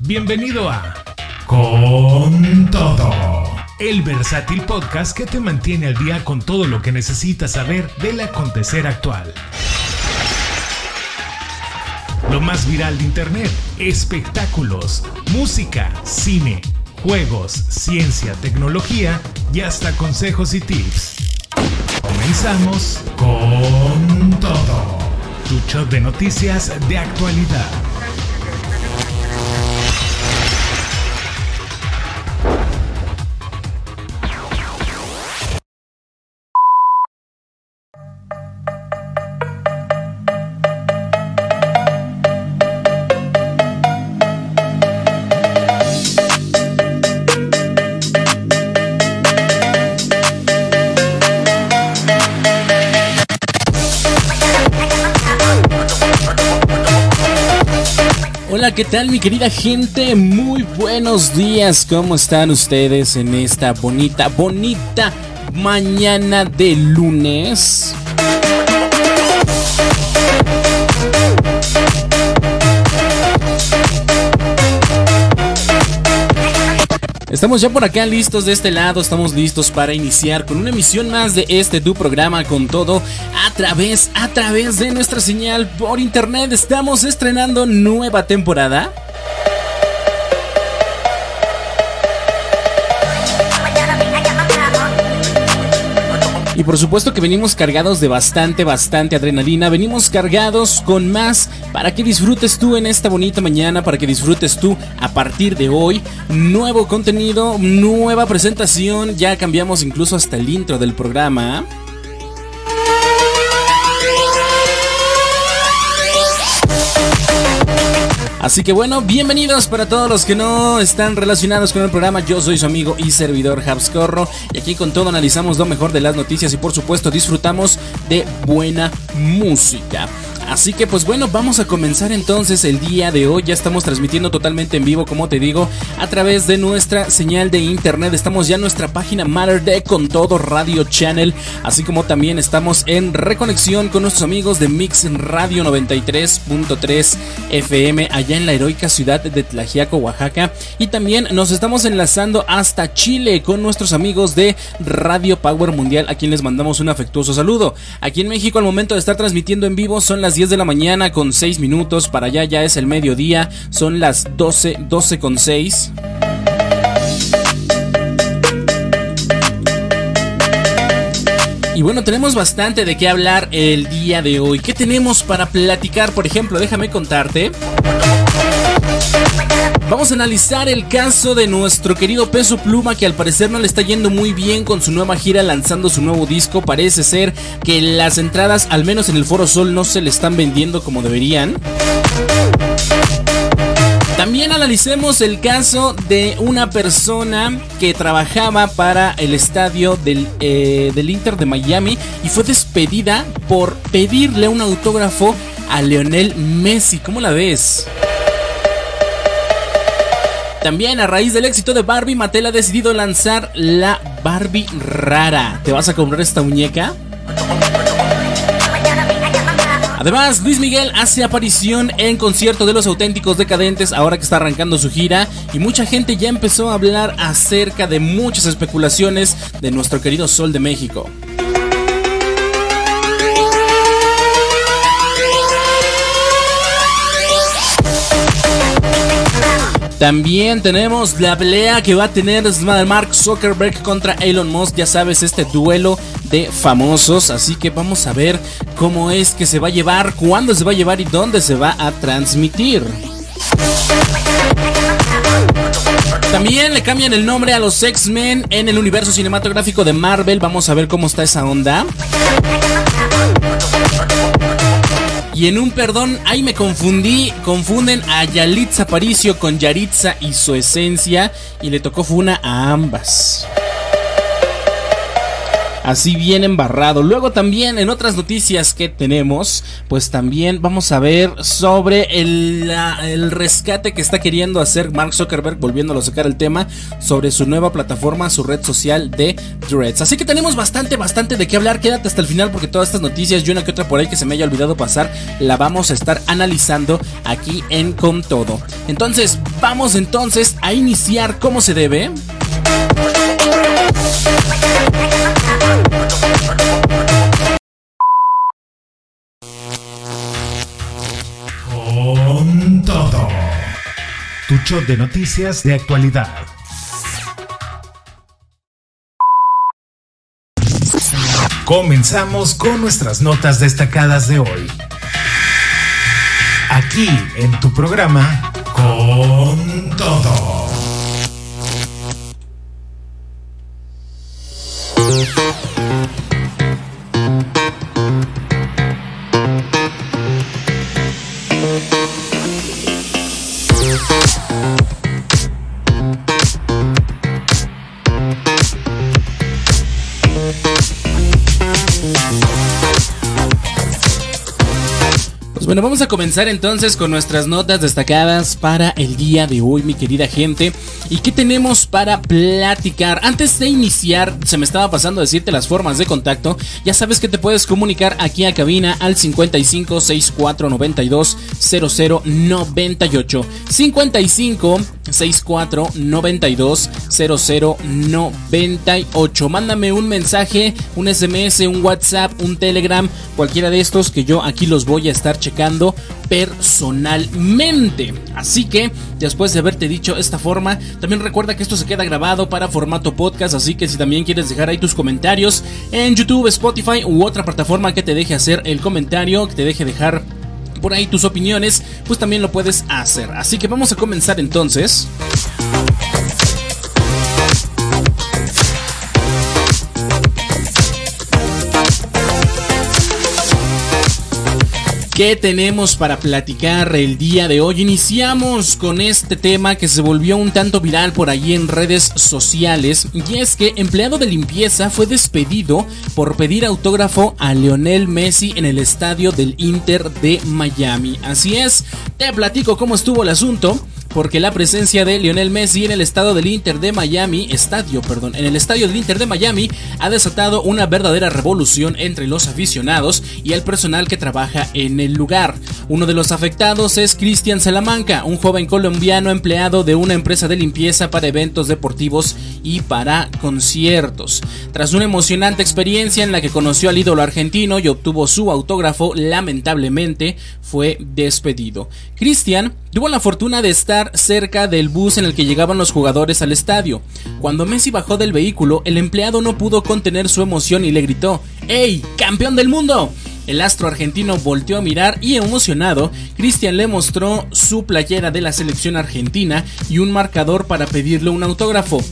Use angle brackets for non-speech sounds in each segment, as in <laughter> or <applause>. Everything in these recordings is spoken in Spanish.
Bienvenido a Con Todo, el versátil podcast que te mantiene al día con todo lo que necesitas saber del acontecer actual. Lo más viral de Internet, espectáculos, música, cine, juegos, ciencia, tecnología y hasta consejos y tips. Comenzamos con todo. Tu show de noticias de actualidad. ¿Qué tal mi querida gente? Muy buenos días, ¿cómo están ustedes en esta bonita, bonita mañana de lunes? Estamos ya por acá listos de este lado, estamos listos para iniciar con una emisión más de este tu programa con todo a través, a través de nuestra señal por internet. Estamos estrenando nueva temporada. Y por supuesto que venimos cargados de bastante, bastante adrenalina. Venimos cargados con más para que disfrutes tú en esta bonita mañana, para que disfrutes tú a partir de hoy. Nuevo contenido, nueva presentación. Ya cambiamos incluso hasta el intro del programa. Así que bueno, bienvenidos para todos los que no están relacionados con el programa. Yo soy su amigo y servidor Habscorro y aquí con todo analizamos lo mejor de las noticias y por supuesto disfrutamos de buena música. Así que pues bueno, vamos a comenzar entonces el día de hoy. Ya estamos transmitiendo totalmente en vivo, como te digo, a través de nuestra señal de internet. Estamos ya en nuestra página Matter de Con Todo Radio Channel, así como también estamos en reconexión con nuestros amigos de Mix Radio 93.3 FM allá en la heroica ciudad de Tlajiaco, Oaxaca. Y también nos estamos enlazando hasta Chile con nuestros amigos de Radio Power Mundial, a quien les mandamos un afectuoso saludo. Aquí en México, al momento de estar transmitiendo en vivo, son las 10 de la mañana con 6 minutos. Para allá ya es el mediodía. Son las 12, 12 con 6. Y bueno, tenemos bastante de qué hablar el día de hoy. ¿Qué tenemos para platicar? Por ejemplo, déjame contarte. Vamos a analizar el caso de nuestro querido Peso Pluma que al parecer no le está yendo muy bien con su nueva gira lanzando su nuevo disco. Parece ser que las entradas, al menos en el Foro Sol, no se le están vendiendo como deberían. También analicemos el caso de una persona que trabajaba para el estadio del, eh, del, Inter de Miami y fue despedida por pedirle un autógrafo a Leonel Messi. ¿Cómo la ves? También a raíz del éxito de Barbie, Mattel ha decidido lanzar la Barbie rara. ¿Te vas a comprar esta muñeca? Además, Luis Miguel hace aparición en concierto de los auténticos decadentes ahora que está arrancando su gira y mucha gente ya empezó a hablar acerca de muchas especulaciones de nuestro querido Sol de México. También tenemos la pelea que va a tener Mark Zuckerberg contra Elon Musk. Ya sabes, este duelo de famosos. Así que vamos a ver cómo es que se va a llevar, cuándo se va a llevar y dónde se va a transmitir. También le cambian el nombre a los X-Men en el universo cinematográfico de Marvel. Vamos a ver cómo está esa onda. Y en un perdón, ahí me confundí. Confunden a Yalitza Aparicio con Yaritza y su esencia. Y le tocó funa a ambas. Así bien embarrado. Luego también en otras noticias que tenemos, pues también vamos a ver sobre el, rescate que está queriendo hacer Mark Zuckerberg, volviéndolo a sacar el tema, sobre su nueva plataforma, su red social de Threads. Así que tenemos bastante, bastante de qué hablar. Quédate hasta el final porque todas estas noticias y una que otra por ahí que se me haya olvidado pasar, la vamos a estar analizando aquí en Con Todo. Entonces, vamos entonces a iniciar como se debe. De noticias de actualidad. Comenzamos con nuestras notas destacadas de hoy. Aquí en tu programa, con todo. Bueno, vamos a comenzar entonces con nuestras notas destacadas para el día de hoy, mi querida gente. ¿Y qué tenemos para platicar? Antes de iniciar, se me estaba pasando a decirte las formas de contacto. Ya sabes que te puedes comunicar aquí a cabina al 55 64 92 00 98. 55 64 92 00 98. Mándame un mensaje, un SMS, un WhatsApp, un Telegram, cualquiera de estos que yo aquí los voy a estar checando personalmente. Así que, después de haberte dicho esta forma, también recuerda que esto se queda grabado para formato podcast, así que si también quieres dejar ahí tus comentarios en YouTube, Spotify u otra plataforma que te deje hacer el comentario, que te deje dejar por ahí tus opiniones, pues también lo puedes hacer. Así que vamos a comenzar entonces. ¿Qué tenemos para platicar el día de hoy? Iniciamos con este tema que se volvió un tanto viral por allí en redes sociales y es que empleado de limpieza fue despedido por pedir autógrafo a Lionel Messi en el estadio del Inter de Miami. Así es, te platico cómo estuvo el asunto porque la presencia de Lionel Messi en el estado del Inter de Miami, estadio, perdón, en el estadio del Inter de Miami ha desatado una verdadera revolución entre los aficionados y el personal que trabaja en el lugar. Uno de los afectados es Cristian Salamanca, un joven colombiano empleado de una empresa de limpieza para eventos deportivos y para conciertos. Tras una emocionante experiencia en la que conoció al ídolo argentino y obtuvo su autógrafo, lamentablemente fue despedido. Cristian tuvo la fortuna de estar cerca del bus en el que llegaban los jugadores al estadio. Cuando Messi bajó del vehículo, el empleado no pudo contener su emoción y le gritó, ¡Ey, campeón del mundo! El astro argentino volteó a mirar y emocionado, Cristian le mostró su playera de la selección argentina y un marcador para pedirle un autógrafo.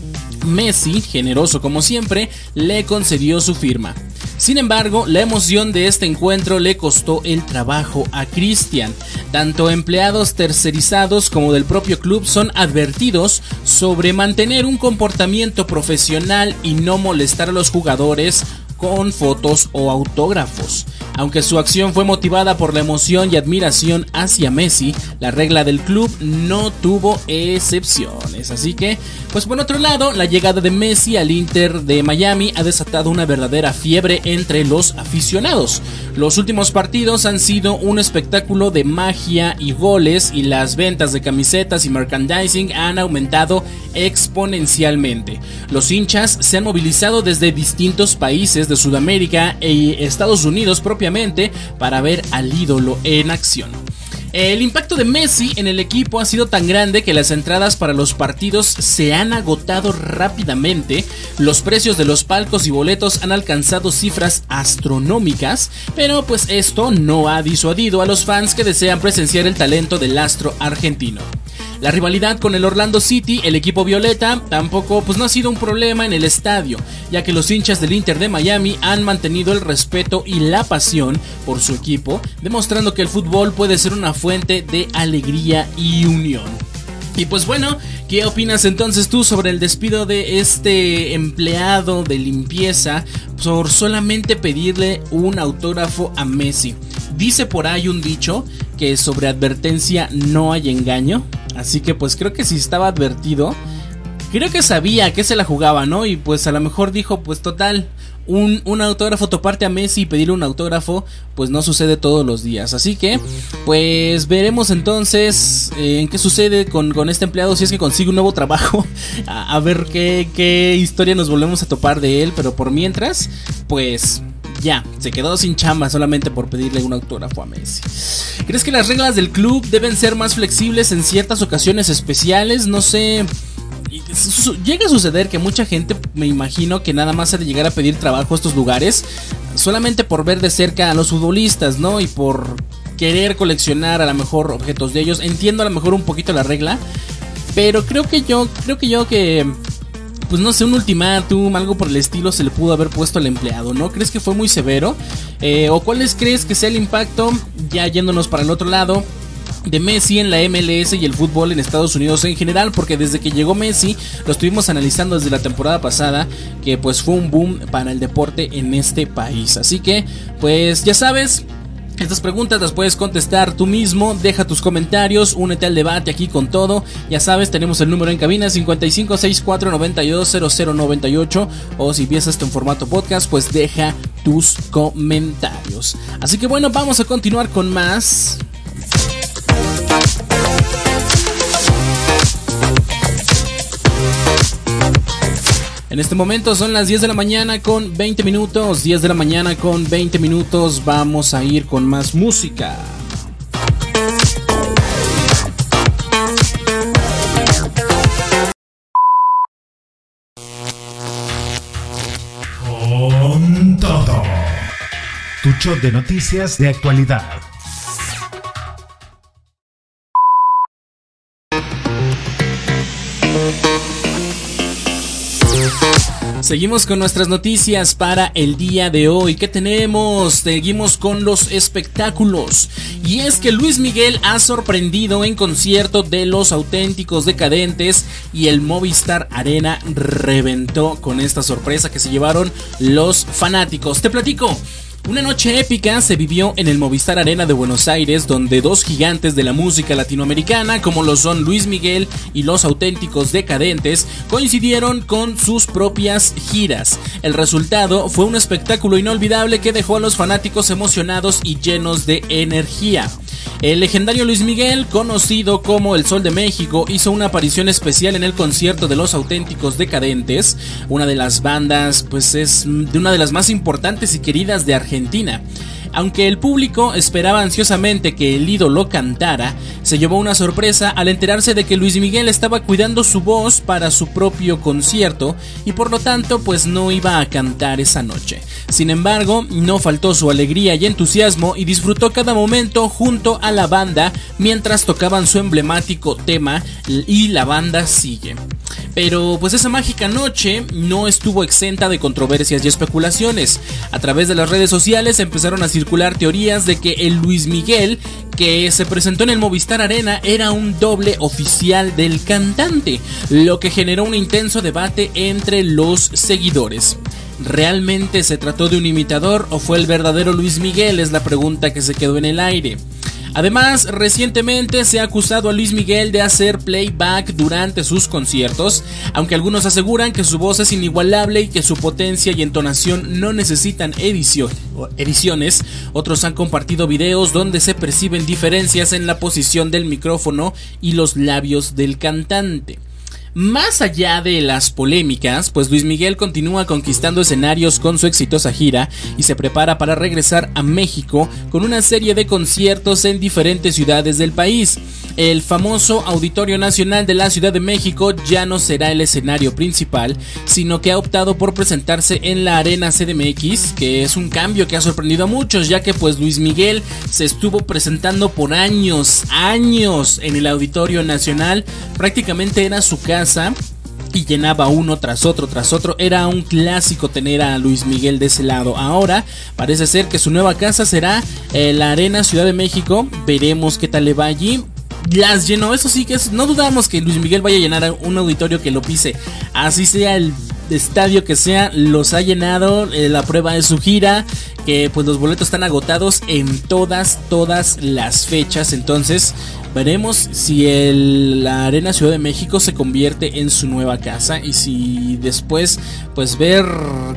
Messi, generoso como siempre, le concedió su firma. Sin embargo, la emoción de este encuentro le costó el trabajo a Cristian. Tanto empleados tercerizados como del propio club son advertidos sobre mantener un comportamiento profesional y no molestar a los jugadores con fotos o autógrafos. Aunque su acción fue motivada por la emoción y admiración hacia Messi, la regla del club no tuvo excepciones. Así que, pues por otro lado, la llegada de Messi al Inter de Miami ha desatado una verdadera fiebre entre los aficionados. Los últimos partidos han sido un espectáculo de magia y goles y las ventas de camisetas y merchandising han aumentado exponencialmente. Los hinchas se han movilizado desde distintos países de Sudamérica e Estados Unidos propiamente para ver al ídolo en acción. El impacto de Messi en el equipo ha sido tan grande que las entradas para los partidos se han agotado rápidamente, los precios de los palcos y boletos han alcanzado cifras astronómicas, pero pues esto no ha disuadido a los fans que desean presenciar el talento del astro argentino. La rivalidad con el Orlando City, el equipo violeta, tampoco pues no ha sido un problema en el estadio, ya que los hinchas del Inter de Miami han mantenido el respeto y la pasión por su equipo, demostrando que el fútbol puede ser una fuente de alegría y unión. Y pues bueno, ¿Qué opinas entonces tú sobre el despido de este empleado de limpieza por solamente pedirle un autógrafo a Messi? Dice por ahí un dicho que sobre advertencia no hay engaño, así que pues creo que si estaba advertido, creo que sabía que se la jugaba, ¿no? Y pues a lo mejor dijo, pues total, un, un, autógrafo toparte a Messi y pedirle un autógrafo, pues no sucede todos los días. Así que, pues veremos entonces eh, en qué sucede con, con, este empleado si es que consigue un nuevo trabajo. <laughs> A, a ver qué, qué historia nos volvemos a topar de él. Pero por mientras, pues ya, se quedó sin chamba solamente por pedirle un autógrafo a Messi. ¿Crees que las reglas del club deben ser más flexibles en ciertas ocasiones especiales? No sé. Llega a suceder que mucha gente, me imagino, que nada más ha de llegar a pedir trabajo a estos lugares solamente por ver de cerca a los futbolistas, ¿no? Y por querer coleccionar a lo mejor objetos de ellos. Entiendo a lo mejor un poquito la regla, pero creo que yo, creo que yo que pues no sé, un ultimátum, algo por el estilo se le pudo haber puesto al empleado, ¿no? ¿Crees que fue muy severo? Eh, ¿O cuáles crees que sea el impacto? Ya yéndonos para el otro lado, de Messi en la MLS y el fútbol en Estados Unidos en general, porque desde que llegó Messi lo estuvimos analizando desde la temporada pasada, que pues fue un boom para el deporte en este país. Así que, pues ya sabes, estas preguntas las puedes contestar tú mismo, deja tus comentarios, únete al debate aquí con todo. Ya sabes, tenemos el número en cabina 5564920098 o si piensas en formato podcast, pues deja tus comentarios. Así que bueno, vamos a continuar con más. En este momento son las 10 de la mañana con 20 minutos. 10 de la mañana con 20 minutos. Vamos a ir con más música. Con todo. Tu shot de noticias de actualidad. Seguimos con nuestras noticias para el día de hoy. ¿Qué tenemos? Seguimos con los espectáculos. Y es que Luis Miguel ha sorprendido en concierto de los auténticos decadentes y el Movistar Arena reventó con esta sorpresa que se llevaron los fanáticos. Te platico. Una noche épica se vivió en el Movistar Arena de Buenos Aires, donde dos gigantes de la música latinoamericana, como lo son Luis Miguel y los auténticos decadentes, coincidieron con sus propias giras. El resultado fue un espectáculo inolvidable que dejó a los fanáticos emocionados y llenos de energía. El legendario Luis Miguel, conocido como el Sol de México, hizo una aparición especial en el concierto de los auténticos decadentes, una de las bandas, pues es de una de las más importantes y queridas de Argentina. Aunque el público esperaba ansiosamente que el ídolo cantara, se llevó una sorpresa al enterarse de que Luis Miguel estaba cuidando su voz para su propio concierto y por lo tanto pues no iba a cantar esa noche. Sin embargo, no faltó su alegría y entusiasmo y disfrutó cada momento junto a la banda mientras tocaban su emblemático tema y la banda sigue. Pero pues esa mágica noche no estuvo exenta de controversias y especulaciones. A través de las redes sociales empezaron a circular teorías de que el Luis Miguel que se presentó en el Movistar Arena era un doble oficial del cantante, lo que generó un intenso debate entre los seguidores. ¿Realmente se trató de un imitador o fue el verdadero Luis Miguel? Es la pregunta que se quedó en el aire. Además, recientemente se ha acusado a Luis Miguel de hacer playback durante sus conciertos, aunque algunos aseguran que su voz es inigualable y que su potencia y entonación no necesitan ediciones, otros han compartido videos donde se perciben diferencias en la posición del micrófono y los labios del cantante. Más allá de las polémicas, pues Luis Miguel continúa conquistando escenarios con su exitosa gira y se prepara para regresar a México con una serie de conciertos en diferentes ciudades del país. El famoso Auditorio Nacional de la Ciudad de México ya no será el escenario principal, sino que ha optado por presentarse en la Arena CDMX, que es un cambio que ha sorprendido a muchos, ya que pues Luis Miguel se estuvo presentando por años, años en el Auditorio Nacional, prácticamente era su casa y llenaba uno tras otro tras otro. Era un clásico tener a Luis Miguel de ese lado. Ahora parece ser que su nueva casa será eh, la Arena Ciudad de México. Veremos qué tal le va allí. las llenó. Eso sí que es, no dudamos que Luis Miguel vaya a llenar un auditorio que lo pise. Así sea el estadio que sea, los ha llenado. Eh, la prueba de su gira, que pues los boletos están agotados en todas, todas las fechas. Entonces, veremos si el, la Arena Ciudad de México se convierte en su nueva casa y si después, pues ver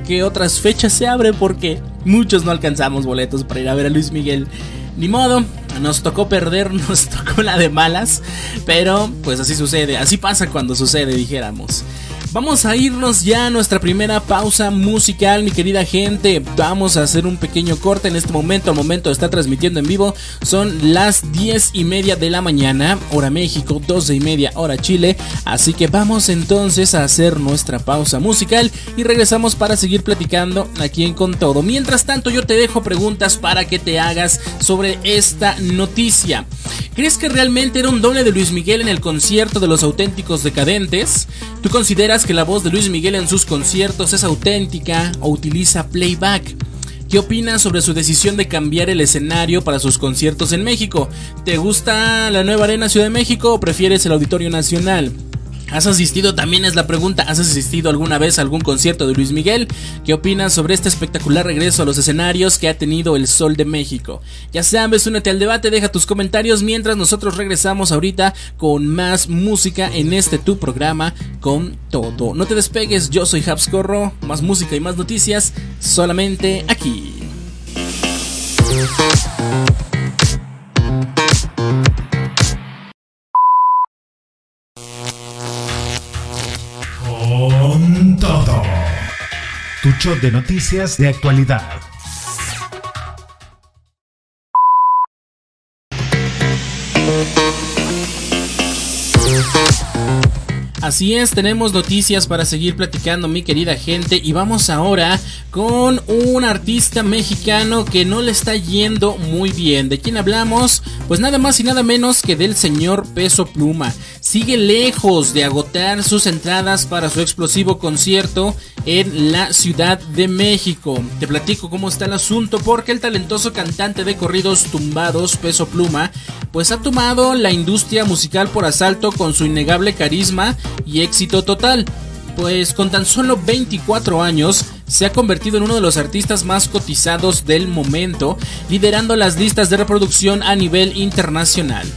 qué otras fechas se abren, porque muchos no alcanzamos boletos para ir a ver a Luis Miguel. Ni modo, nos tocó perder, <laughs> nos tocó la de malas, pero pues así sucede, así pasa cuando sucede, dijéramos. Vamos a irnos ya a nuestra primera pausa musical, mi querida gente. Vamos a hacer un pequeño corte en este momento. Al momento estar transmitiendo en vivo, son las 10 y media de la mañana, hora México, 12 y media, hora Chile. Así que vamos entonces a hacer nuestra pausa musical y regresamos para seguir platicando aquí en Con Todo. Mientras tanto, yo te dejo preguntas para que te hagas sobre esta noticia. ¿Crees que realmente era un doble de Luis Miguel en el concierto de los auténticos decadentes? ¿Tú consideras que la voz de Luis Miguel en sus conciertos es auténtica o utiliza playback? ¿Qué opinas sobre su decisión de cambiar el escenario para sus conciertos en México? ¿Te gusta la nueva Arena Ciudad de México o prefieres el Auditorio Nacional? ¿Has asistido? También es la pregunta. ¿Has asistido alguna vez a algún concierto de Luis Miguel? ¿Qué opinas sobre este espectacular regreso a los escenarios que ha tenido el Sol de México? Ya sabes, únete al debate, deja tus comentarios mientras nosotros regresamos ahorita con más música en este tu programa con todo. No te despegues, yo soy Habs Corro, más música y más noticias solamente aquí. Tu shot de noticias de actualidad. Así es, tenemos noticias para seguir platicando mi querida gente y vamos ahora con un artista mexicano que no le está yendo muy bien. ¿De quién hablamos? Pues nada más y nada menos que del señor Peso Pluma. Sigue lejos de agotar sus entradas para su explosivo concierto en la Ciudad de México. Te platico cómo está el asunto porque el talentoso cantante de corridos tumbados Peso Pluma pues ha tomado la industria musical por asalto con su innegable carisma y éxito total. Pues con tan solo 24 años se ha convertido en uno de los artistas más cotizados del momento, liderando las listas de reproducción a nivel internacional.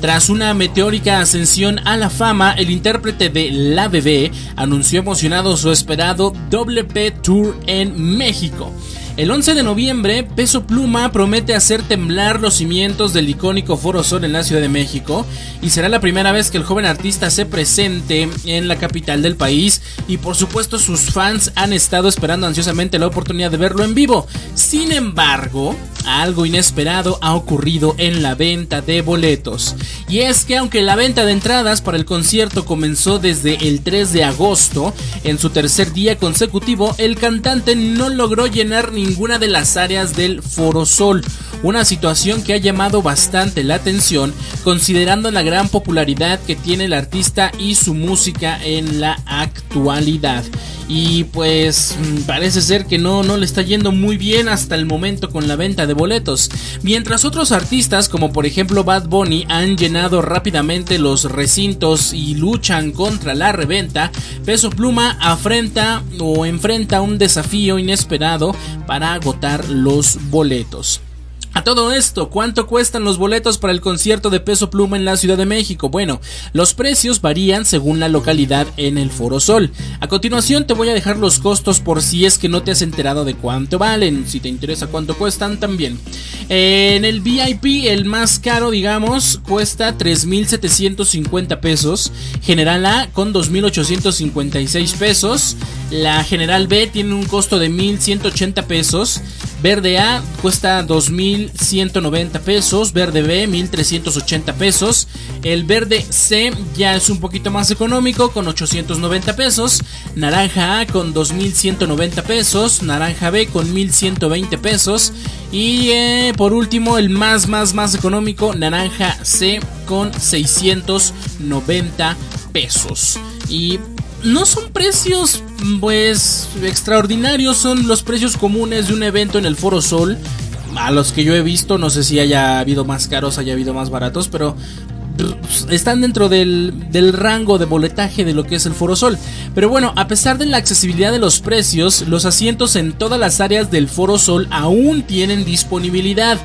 Tras una meteórica ascensión a la fama, el intérprete de La Bebé anunció emocionado su esperado WP Tour en México. El 11 de noviembre, Peso Pluma promete hacer temblar los cimientos del icónico Foro Sol en la Ciudad de México y será la primera vez que el joven artista se presente en la capital del país y por supuesto sus fans han estado esperando ansiosamente la oportunidad de verlo en vivo. Sin embargo, algo inesperado ha ocurrido en la venta de boletos. Y es que aunque la venta de entradas para el concierto comenzó desde el 3 de agosto, en su tercer día consecutivo el cantante no logró llenar ni ninguna de las áreas del Foro Sol, una situación que ha llamado bastante la atención considerando la gran popularidad que tiene el artista y su música en la actualidad. Y pues mm, parece ser que no, no le está yendo muy bien hasta el momento con la venta de boletos. Mientras otros artistas como por ejemplo Bad Bunny han llenado rápidamente los recintos y luchan contra la reventa, Peso Pluma afrenta o enfrenta un desafío inesperado agotar los boletos. A todo esto, ¿cuánto cuestan los boletos para el concierto de Peso Pluma en la Ciudad de México? Bueno, los precios varían según la localidad en el Foro Sol. A continuación te voy a dejar los costos por si es que no te has enterado de cuánto valen, si te interesa cuánto cuestan también. En el VIP, el más caro, digamos, cuesta 3.750 pesos. General A con 2.856 pesos. La General B tiene un costo de 1.180 pesos. Verde A cuesta 2.190 pesos, verde B 1.380 pesos, el verde C ya es un poquito más económico con 890 pesos, naranja A con 2.190 pesos, naranja B con 1.120 pesos. Y eh, por último el más más más económico naranja C con 690 pesos. Y no son precios pues extraordinarios, son los precios comunes de un evento en el Foro Sol. A los que yo he visto, no sé si haya habido más caros, haya habido más baratos, pero pues, están dentro del, del, rango de boletaje de lo que es el Foro Sol. Pero bueno, a pesar de la accesibilidad de los precios, los asientos en todas las áreas del Foro Sol aún tienen disponibilidad.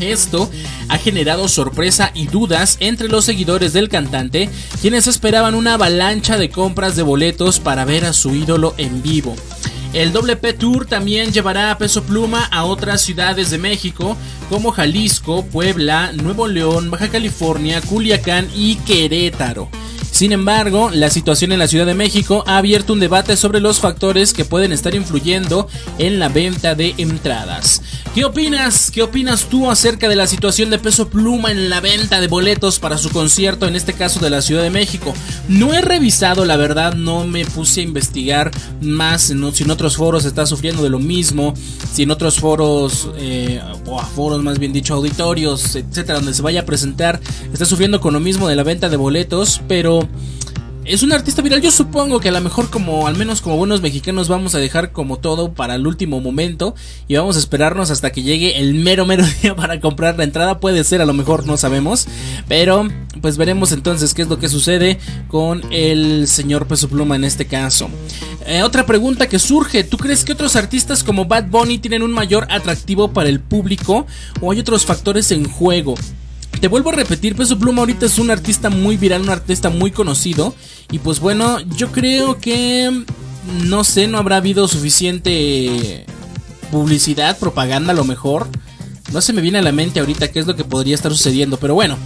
Esto ha generado sorpresa y dudas entre los seguidores del cantante, quienes esperaban una avalancha de compras de boletos para ver a su ídolo en vivo. El WP Tour también llevará a Peso Pluma a otras ciudades de México como Jalisco, Puebla, Nuevo León, Baja California, Culiacán y Querétaro. Sin embargo, la situación en la Ciudad de México ha abierto un debate sobre los factores que pueden estar influyendo en la venta de entradas. ¿Qué opinas? ¿Qué opinas tú acerca de la situación de Peso Pluma en la venta de boletos para su concierto, en este caso de la Ciudad de México? No he revisado, la verdad, no me puse a investigar más si en otros foros está sufriendo de lo mismo, si en otros foros, eh, o foros más bien dicho, auditorios, etcétera, donde se vaya a presentar, está sufriendo con lo mismo de la venta de boletos, pero es un artista viral. Yo supongo que a lo mejor como al menos como buenos mexicanos vamos a dejar como todo para el último momento y vamos a esperarnos hasta que llegue el mero mero <laughs> día para comprar la entrada. Puede ser, a lo mejor no sabemos, pero pues veremos entonces qué es lo que sucede con el señor Peso Pluma en este caso. Eh, otra pregunta que surge, ¿tú crees que otros artistas como Bad Bunny tienen un mayor atractivo para el público o hay otros factores en juego? Te vuelvo a repetir, Peso Pluma ahorita es un artista muy viral, un artista muy conocido. Y pues bueno, yo creo que... No sé, no habrá habido suficiente publicidad, propaganda a lo mejor. No se me viene a la mente ahorita qué es lo que podría estar sucediendo, pero bueno.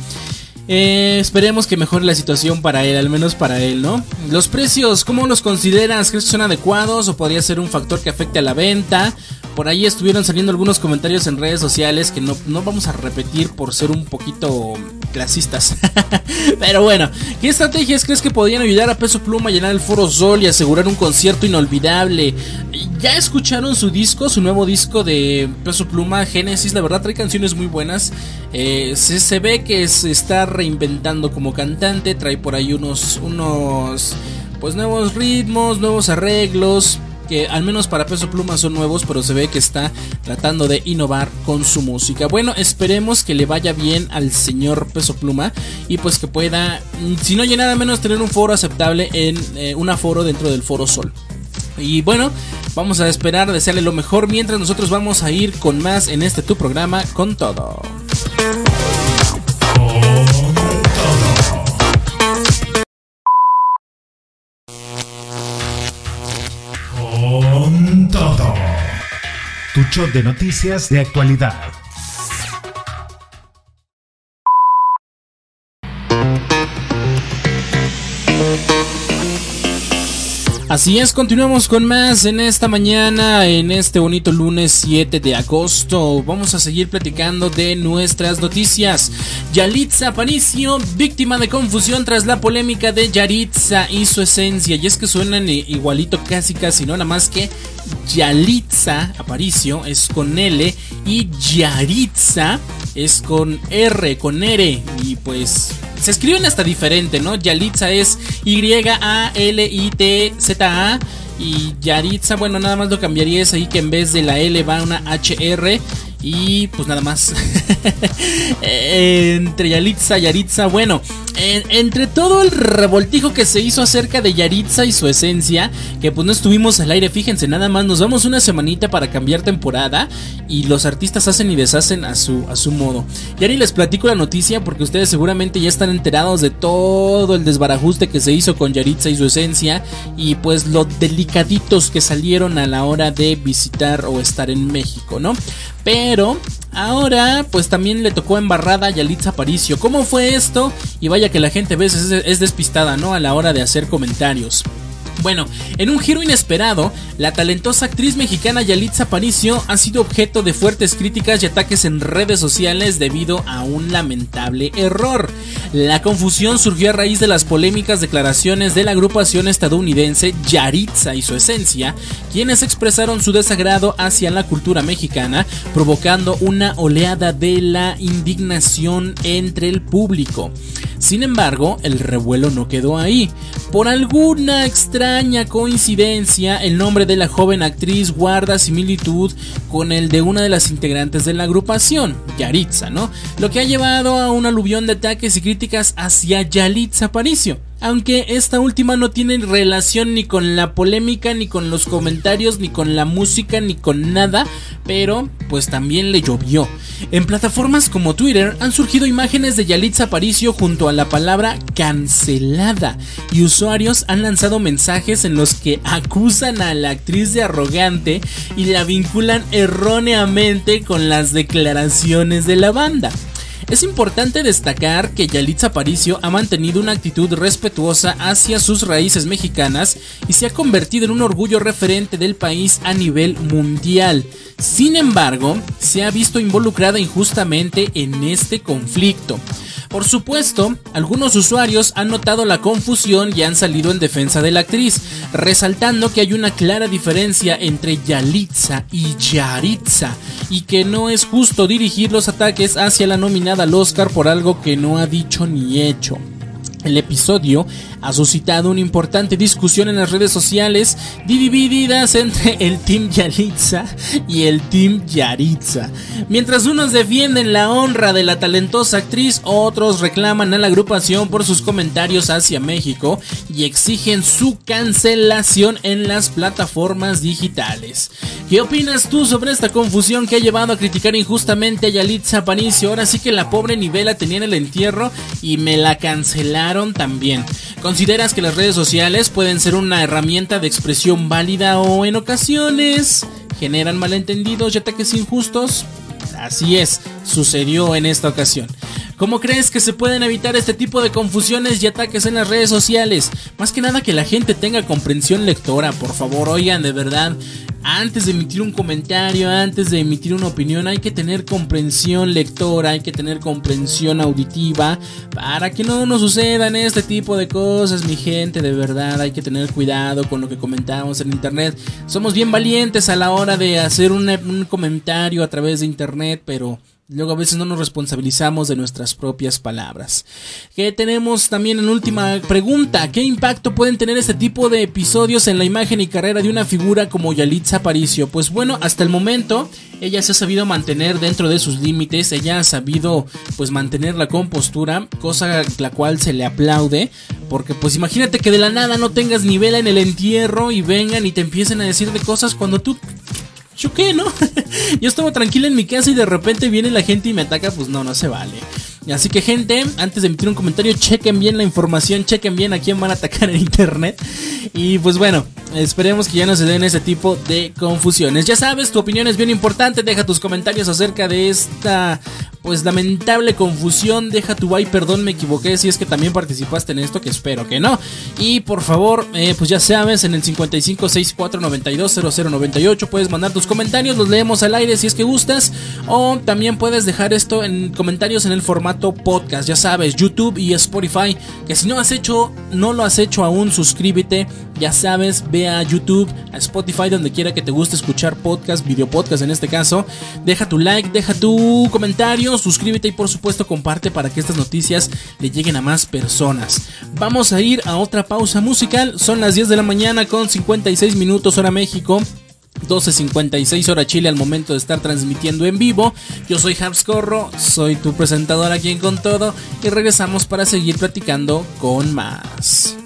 Eh, esperemos que mejore la situación para él, al menos para él, ¿no? Los precios, ¿cómo los consideras? ¿Crees que son adecuados o podría ser un factor que afecte a la venta? Por ahí estuvieron saliendo algunos comentarios en redes sociales que no, vamos a repetir por ser un poquito clasistas. <laughs> Pero bueno, ¿qué estrategias crees que podrían ayudar a Peso Pluma a llenar el Foro Sol y asegurar un concierto inolvidable? ¿Ya escucharon su disco, su nuevo disco de Peso Pluma, Génesis? La verdad trae canciones muy buenas. Eh, se, se, ve que se está reinventando como cantante, trae por ahí unos, unos pues nuevos ritmos, nuevos arreglos que al menos para Peso Pluma son nuevos, pero se ve que está tratando de innovar con su música. Bueno, esperemos que le vaya bien al señor Peso Pluma y pues que pueda, mm, si no llenar al menos tener un foro aceptable en eh, un aforo dentro del Foro Sol. Y bueno, vamos a esperar, desearle lo mejor mientras nosotros vamos a ir con más en este tu programa con todo. Tu show de noticias de actualidad. Así es, continuamos con más en esta mañana, en este bonito lunes 7 de agosto. Vamos a seguir platicando de nuestras noticias. Yalitza Aparicio, víctima de confusión tras la polémica de Yaritza y su esencia. Y es que suenan igualito casi casi, no nada más que Yalitza Aparicio es con L y Yaritza es con R, con R. Y pues se escriben hasta diferente, ¿no? Yalitza es Y-A-L-I-T-Z-A. Y Yaritza, bueno, nada más lo cambiaría es ahí que en vez de la L va una HR. Y pues nada más. <laughs> Entre Yalitza y Yaritza, bueno, entre todo el revoltijo que se hizo acerca de Yaritza y su esencia, que pues no estuvimos al aire, fíjense, nada más nos damos una semanita para cambiar temporada y los artistas hacen y deshacen a su, a su modo. Y ahora les platico la noticia porque ustedes seguramente ya están enterados de todo el desbarajuste que se hizo con Yaritza y su esencia y pues los que salieron a la hora de visitar o estar en México, ¿no? Pero ahora pues también le tocó embarrada a Yalitza Aparicio. ¿Cómo fue esto? Y vaya que la gente a veces es despistada, ¿no? A la hora de hacer comentarios. Bueno, en un giro inesperado, la talentosa actriz mexicana Yalitza Aparicio ha sido objeto de fuertes críticas y ataques en redes sociales debido a un lamentable error. La confusión surgió a raíz de las polémicas declaraciones de la agrupación estadounidense Yaritza y su esencia, quienes expresaron su desagrado hacia la cultura mexicana, provocando una oleada de la indignación entre el público. Sin embargo, el revuelo no quedó ahí, Por alguna extraña coincidencia, el nombre de la joven actriz guarda similitud con el de una de las integrantes de la agrupación, Yaritza, ¿no? Lo que ha llevado a un aluvión de ataques y críticas hacia Yalitza Aparicio aunque esta última no tiene relación ni con la polémica, ni con los comentarios, ni con la música, ni con nada, pero pues también le llovió. En plataformas como Twitter han surgido imágenes de Yalitza Aparicio junto a la palabra cancelada y usuarios han lanzado mensajes en los que acusan a la actriz de arrogante y la vinculan erróneamente con las declaraciones de la banda. Es importante destacar que Yalitza Aparicio ha mantenido una actitud respetuosa hacia sus raíces mexicanas y se ha convertido en un orgullo referente del país a nivel mundial. Sin embargo, se ha visto involucrada injustamente en este conflicto. Por supuesto, algunos usuarios han notado la confusión y han salido en defensa de la actriz, resaltando que hay una clara diferencia entre Yalitza y Yaritza, y que no es justo dirigir los ataques hacia la nominada al Oscar por algo que no ha dicho ni hecho. El episodio ha suscitado una importante discusión en las redes sociales divididas entre <laughs> el Team Yalitza y el Team Yaritza. Mientras unos defienden la honra de la talentosa actriz, otros reclaman a la agrupación por sus comentarios hacia México y exigen su cancelación en las plataformas digitales. ¿Qué opinas tú sobre esta confusión que ha llevado a criticar injustamente a Yalitza Aparicio? Ahora sí que la pobre Nivela tenía en el entierro y me la cancelaron también. ¿Consideras que las redes sociales pueden ser una herramienta de expresión válida o en ocasiones generan malentendidos y ataques injustos? Así es, sucedió en esta ocasión. ¿Cómo crees que se pueden evitar este tipo de confusiones y ataques en las redes sociales? Más que nada que la gente tenga comprensión lectora, por favor, oigan, de verdad, antes de emitir un comentario, antes de emitir una opinión, hay que tener comprensión lectora, hay que tener comprensión auditiva para que no nos sucedan este tipo de cosas, mi gente, de verdad, hay que tener cuidado con lo que comentamos en internet. Somos bien valientes a la hora de hacer un, comentario a través de internet, pero Luego a veces no nos responsabilizamos de nuestras propias palabras. Que tenemos también en última pregunta, ¿qué impacto pueden tener este tipo de episodios en la imagen y carrera de una figura como Yalitza Aparicio? Pues bueno, hasta el momento ella se ha sabido mantener dentro de sus límites, ella ha sabido pues mantener la compostura, cosa la cual se le aplaude, porque pues imagínate que de la nada no tengas ni vela en el entierro y vengan y te empiecen a decir de cosas cuando tú ¿yo qué, no? <laughs> Yo estaba tranquila en mi casa y de repente viene la gente y me ataca, pues no, no se vale. Así que gente, antes de emitir un comentario, chequen bien la información, chequen bien a quién van a atacar en internet. Y pues bueno, esperemos que ya no se den ese tipo de confusiones. Ya sabes, tu opinión es bien importante, deja tus comentarios acerca de esta pues lamentable confusión. Deja tu bye, perdón, me equivoqué. Si es que también participaste en esto, que espero que no. Y por favor, eh, pues ya sabes, en el 5564920098 puedes mandar tus comentarios, los leemos al aire si es que gustas. O también puedes dejar esto en comentarios en el formato podcast. Ya sabes, YouTube y Spotify. Que si no has hecho, no lo has hecho aún, suscríbete. Ya sabes, ve a YouTube, a Spotify, donde quiera que te guste escuchar podcast, video podcast en este caso. Deja tu like, deja tu comentario suscríbete y por supuesto comparte para que estas noticias le lleguen a más personas. Vamos a ir a otra pausa musical, son las 10 de la mañana con 56 minutos hora México. 12.56 hora Chile al momento de estar transmitiendo en vivo. Yo soy Habs Corro, soy tu presentador aquí en Con Todo y regresamos para seguir platicando con más.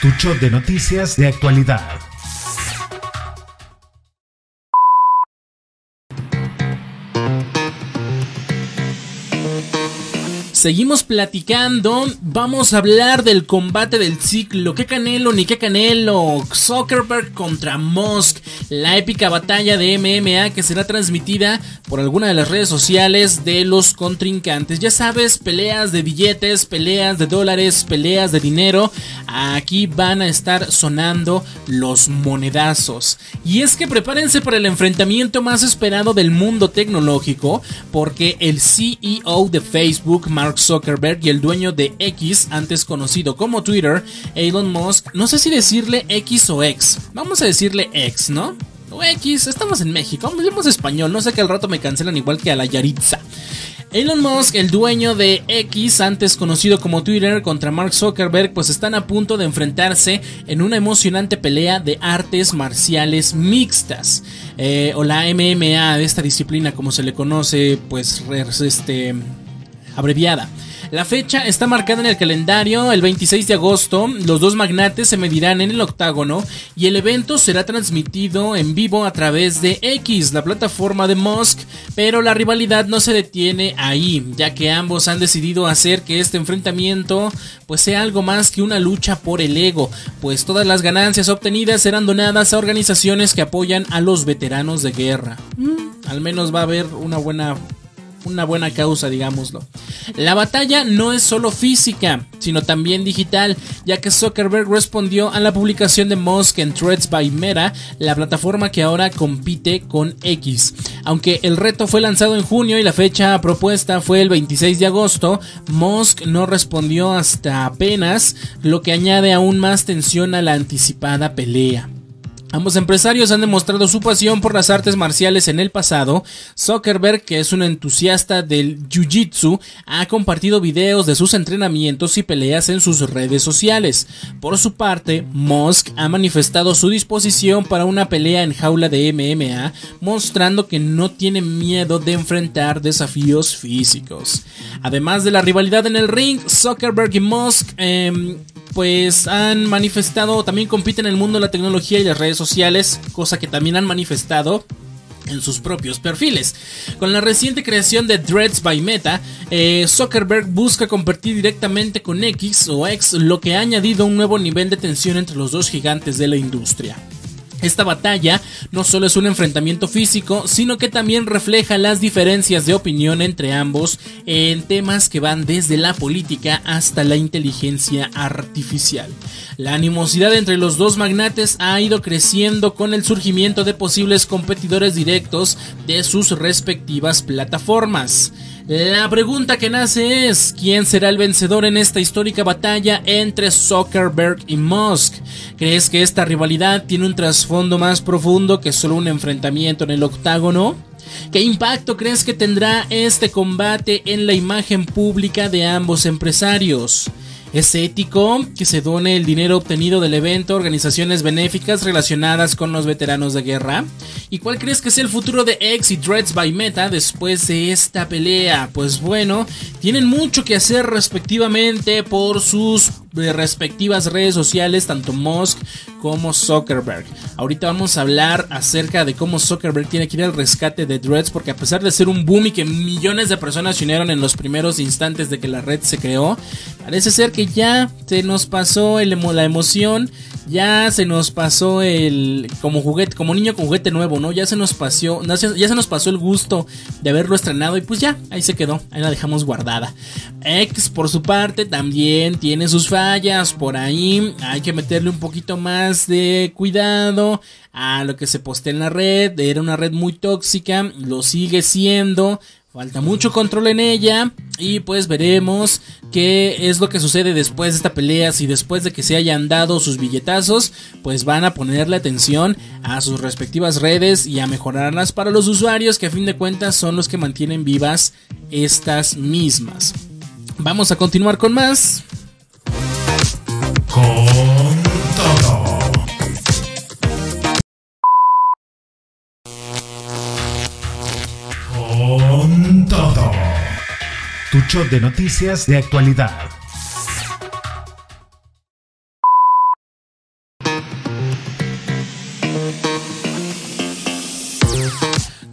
tu shot de noticias de actualidad. Seguimos platicando, vamos a hablar del combate del ciclo, qué canelo ni qué canelo, Zuckerberg contra Musk, la épica batalla de MMA que será transmitida por alguna de las redes sociales de los contrincantes. Ya sabes, peleas de billetes, peleas de dólares, peleas de dinero, aquí van a estar sonando los monedazos. Y es que prepárense para el enfrentamiento más esperado del mundo tecnológico, porque el CEO de Facebook, Mark Mark Zuckerberg y el dueño de X, antes conocido como Twitter, Elon Musk, no sé si decirle X o X, vamos a decirle X, ¿no? O X, estamos en México, hablemos español, no sé que al rato me cancelan igual que a la Yaritza. Elon Musk, el dueño de X, antes conocido como Twitter, contra Mark Zuckerberg, pues están a punto de enfrentarse en una emocionante pelea de artes marciales mixtas, eh, o la MMA de esta disciplina como se le conoce, pues este, abreviada. La fecha está marcada en el calendario, el 26 de agosto. Los dos magnates se medirán en el octágono y el evento será transmitido en vivo a través de X, la plataforma de Musk. Pero la rivalidad no se detiene ahí, ya que ambos han decidido hacer que este enfrentamiento pues sea algo más que una lucha por el ego, pues todas las ganancias obtenidas serán donadas a organizaciones que apoyan a los veteranos de guerra. Mm, al menos va a haber una buena una buena causa, digámoslo. La batalla no es solo física, sino también digital, ya que Zuckerberg respondió a la publicación de Musk en Threads by Meta, la plataforma que ahora compite con X. Aunque el reto fue lanzado en junio y la fecha propuesta fue el 26 de agosto, Musk no respondió hasta apenas, lo que añade aún más tensión a la anticipada pelea. Ambos empresarios han demostrado su pasión por las artes marciales en el pasado. Zuckerberg, que es un entusiasta del Jiu-Jitsu, ha compartido videos de sus entrenamientos y peleas en sus redes sociales. Por su parte, Musk ha manifestado su disposición para una pelea en jaula de MMA, mostrando que no tiene miedo de enfrentar desafíos físicos. Además de la rivalidad en el ring, Zuckerberg y Musk em, pues han manifestado, también compiten en el mundo de la tecnología y las redes sociales, cosa que también han manifestado en sus propios perfiles. Con la reciente creación de Dreads by Meta, eh, Zuckerberg busca competir directamente con X o X, lo que ha añadido un nuevo nivel de tensión entre los dos gigantes de la industria. Esta batalla no solo es un enfrentamiento físico, sino que también refleja las diferencias de opinión entre ambos en temas que van desde la política hasta la inteligencia artificial. La animosidad entre los dos magnates ha ido creciendo con el surgimiento de posibles competidores directos de sus respectivas plataformas. La pregunta que nace es, ¿quién será el vencedor en esta histórica batalla entre Zuckerberg y Musk? ¿Crees que esta rivalidad tiene un trasfondo más profundo que solo un enfrentamiento en el octágono? ¿Qué impacto crees que tendrá este combate en la imagen pública de ambos empresarios? ¿Es ético que se done el dinero obtenido del evento a organizaciones benéficas relacionadas con los veteranos de guerra? ¿Y cuál crees que es el futuro de X y Dreads by Meta después de esta pelea? Pues bueno, tienen mucho que hacer respectivamente por sus respectivas redes sociales, tanto Musk como Zuckerberg. Ahorita vamos a hablar acerca de cómo Zuckerberg tiene que ir al rescate de Dreads, porque a pesar de ser un boom y que millones de personas se unieron en los primeros instantes de que la red se creó, parece ser que ya se nos pasó la emoción, ya se nos pasó el como juguete, como niño con juguete nuevo, ¿no? Ya se nos pasó, ya se nos pasó el gusto de haberlo estrenado y pues ya, ahí se quedó, ahí la dejamos guardada. X por su parte también tiene sus por ahí hay que meterle un poquito más de cuidado a lo que se postea en la red, era una red muy tóxica, lo sigue siendo, Falta mucho control en ella y pues veremos qué es lo que sucede después de esta pelea. Si después de que se hayan dado sus billetazos, pues van a ponerle atención a sus respectivas redes y a mejorarlas para los usuarios que a fin de cuentas son los que mantienen vivas estas mismas. Vamos a continuar con más. Con todo. todo. Tu shot de noticias de actualidad.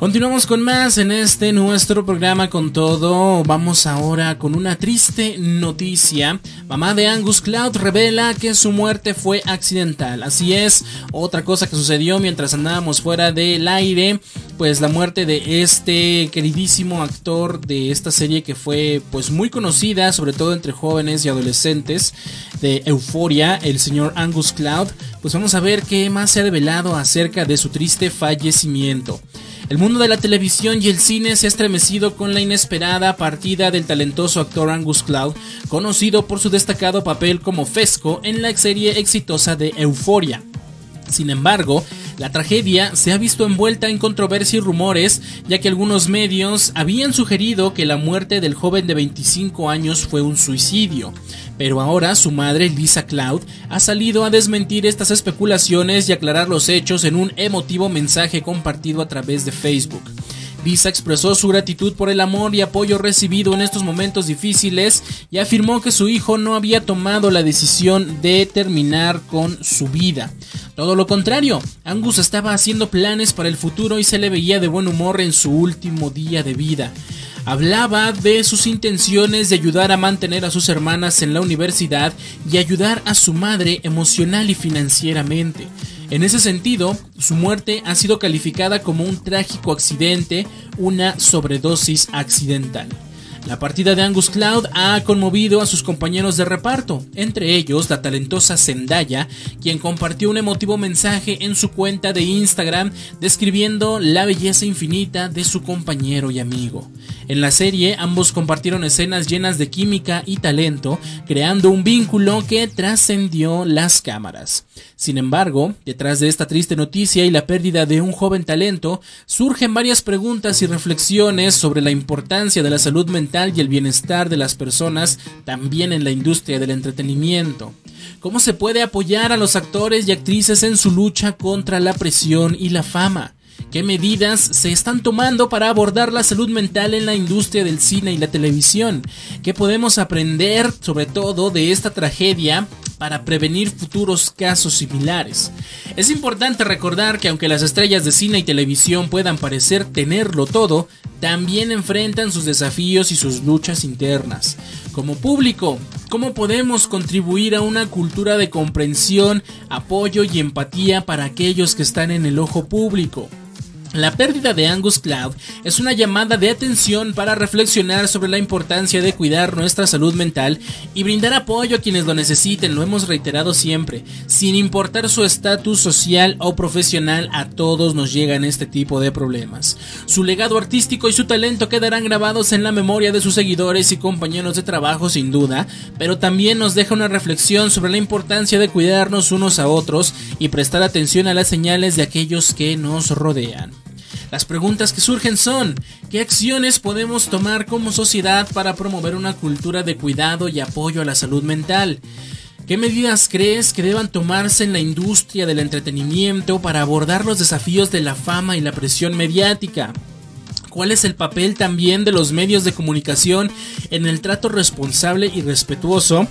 Continuamos con más en este nuestro programa con todo. Vamos ahora con una triste noticia. Mamá de Angus Cloud revela que su muerte fue accidental. Así es, otra cosa que sucedió mientras andábamos fuera del aire, pues la muerte de este queridísimo actor de esta serie que fue pues muy conocida, sobre todo entre jóvenes y adolescentes de Euforia, el señor Angus Cloud. Pues vamos a ver qué más se ha revelado acerca de su triste fallecimiento. El mundo de la televisión y el cine se ha estremecido con la inesperada partida del talentoso actor Angus Cloud, conocido por su destacado papel como Fesco en la serie exitosa de Euphoria. Sin embargo, la tragedia se ha visto envuelta en controversia y rumores, ya que algunos medios habían sugerido que la muerte del joven de 25 años fue un suicidio. Pero ahora su madre, Lisa Cloud, ha salido a desmentir estas especulaciones y aclarar los hechos en un emotivo mensaje compartido a través de Facebook. Lisa expresó su gratitud por el amor y apoyo recibido en estos momentos difíciles y afirmó que su hijo no había tomado la decisión de terminar con su vida. Todo lo contrario, Angus estaba haciendo planes para el futuro y se le veía de buen humor en su último día de vida. Hablaba de sus intenciones de ayudar a mantener a sus hermanas en la universidad y ayudar a su madre emocional y financieramente. En ese sentido, su muerte ha sido calificada como un trágico accidente, una sobredosis accidental. La partida de Angus Cloud ha conmovido a sus compañeros de reparto, entre ellos la talentosa Zendaya, quien compartió un emotivo mensaje en su cuenta de Instagram describiendo la belleza infinita de su compañero y amigo. En la serie ambos compartieron escenas llenas de química y talento, creando un vínculo que trascendió las cámaras. Sin embargo, detrás de esta triste noticia y la pérdida de un joven talento, surgen varias preguntas y reflexiones sobre la importancia de la salud mental y el bienestar de las personas también en la industria del entretenimiento. ¿Cómo se puede apoyar a los actores y actrices en su lucha contra la presión y la fama? ¿Qué medidas se están tomando para abordar la salud mental en la industria del cine y la televisión? ¿Qué podemos aprender sobre todo de esta tragedia para prevenir futuros casos similares? Es importante recordar que aunque las estrellas de cine y televisión puedan parecer tenerlo todo, también enfrentan sus desafíos y sus luchas internas. Como público, ¿cómo podemos contribuir a una cultura de comprensión, apoyo y empatía para aquellos que están en el ojo público? La pérdida de Angus Cloud es una llamada de atención para reflexionar sobre la importancia de cuidar nuestra salud mental y brindar apoyo a quienes lo necesiten, lo hemos reiterado siempre, sin importar su estatus social o profesional, a todos nos llegan este tipo de problemas. Su legado artístico y su talento quedarán grabados en la memoria de sus seguidores y compañeros de trabajo sin duda, pero también nos deja una reflexión sobre la importancia de cuidarnos unos a otros y prestar atención a las señales de aquellos que nos rodean. Las preguntas que surgen son, ¿qué acciones podemos tomar como sociedad para promover una cultura de cuidado y apoyo a la salud mental? ¿Qué medidas crees que deban tomarse en la industria del entretenimiento para abordar los desafíos de la fama y la presión mediática? ¿Cuál es el papel también de los medios de comunicación en el trato responsable y respetuoso,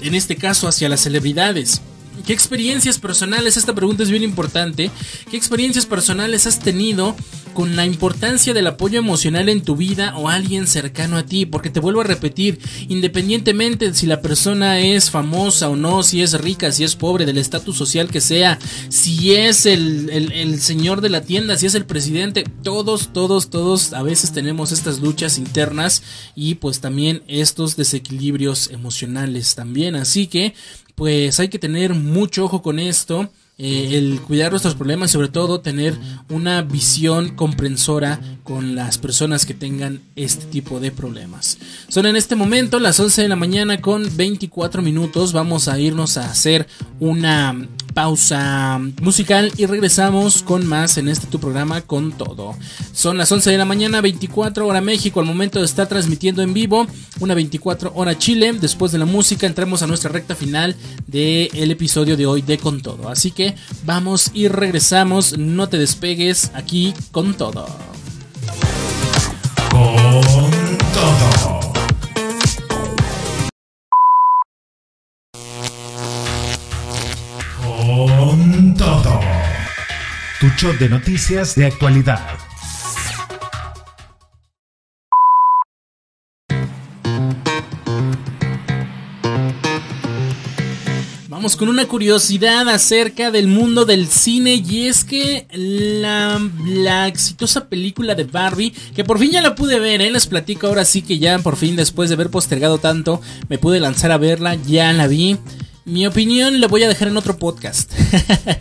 en este caso hacia las celebridades? ¿Qué experiencias personales, esta pregunta es bien importante, qué experiencias personales has tenido con la importancia del apoyo emocional en tu vida o alguien cercano a ti? Porque te vuelvo a repetir, independientemente de si la persona es famosa o no, si es rica, si es pobre, del estatus social que sea, si es el, el señor de la tienda, si es el presidente, todos, todos, todos a veces tenemos estas luchas internas y pues también estos desequilibrios emocionales también. Así que pues hay que tener mucho ojo con esto. Eh, el cuidar nuestros problemas y sobre todo tener una visión comprensora con las personas que tengan este tipo de problemas. Son en este momento las 11 de la mañana con 24 minutos. Vamos a irnos a hacer una pausa musical y regresamos con más en este tu programa con todo. Son las 11 de la mañana, 24 hora México, al momento estar transmitiendo en vivo, una 24 hora Chile. Después de la música entramos a nuestra recta final del episodio de hoy de Con Todo. Así que vamos y regresamos, no te despegues aquí con todo. Con todo. Tu show de noticias de actualidad. Vamos con una curiosidad acerca del mundo del cine y es que la, la, exitosa película de Barbie, que por fin ya la pude ver, ¿eh? les platico ahora sí que ya por fin después de haber postergado tanto me pude lanzar a verla, ya la vi. Mi opinión la voy a dejar en otro podcast.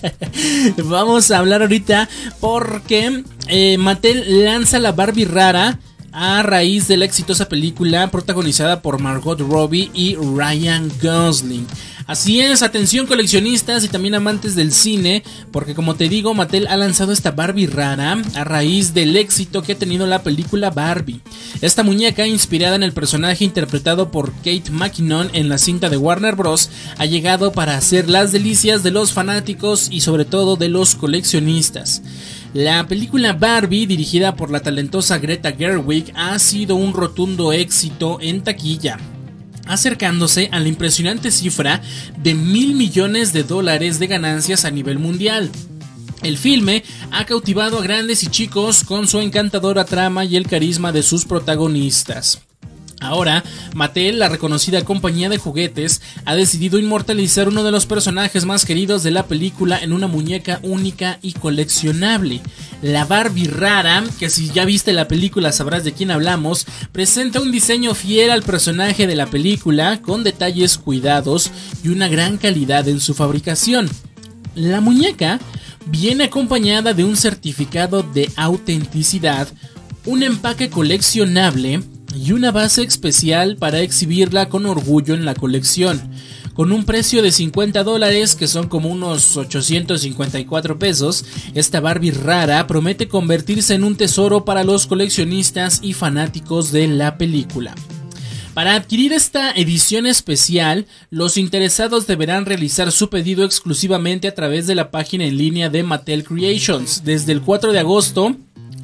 <laughs> Vamos a hablar ahorita porque eh, Mattel lanza la Barbie rara a raíz de la exitosa película protagonizada por Margot Robbie y Ryan Gosling. Así es, atención coleccionistas y también amantes del cine, porque como te digo, Mattel ha lanzado esta Barbie rara a raíz del éxito que ha tenido la película Barbie. Esta muñeca, inspirada en el personaje interpretado por Kate McKinnon en la cinta de Warner Bros., ha llegado para hacer las delicias de los fanáticos y sobre todo de los coleccionistas. La película Barbie, dirigida por la talentosa Greta Gerwig, ha sido un rotundo éxito en taquilla acercándose a la impresionante cifra de mil millones de dólares de ganancias a nivel mundial. El filme ha cautivado a grandes y chicos con su encantadora trama y el carisma de sus protagonistas. Ahora, Mattel, la reconocida compañía de juguetes, ha decidido inmortalizar uno de los personajes más queridos de la película en una muñeca única y coleccionable. La Barbie rara, que si ya viste la película sabrás de quién hablamos, presenta un diseño fiel al personaje de la película, con detalles cuidados y una gran calidad en su fabricación. La muñeca viene acompañada de un certificado de autenticidad, un empaque coleccionable, y una base especial para exhibirla con orgullo en la colección. Con un precio de 50 dólares, que son como unos 854 pesos, esta Barbie rara promete convertirse en un tesoro para los coleccionistas y fanáticos de la película. Para adquirir esta edición especial, los interesados deberán realizar su pedido exclusivamente a través de la página en línea de Mattel Creations desde el 4 de agosto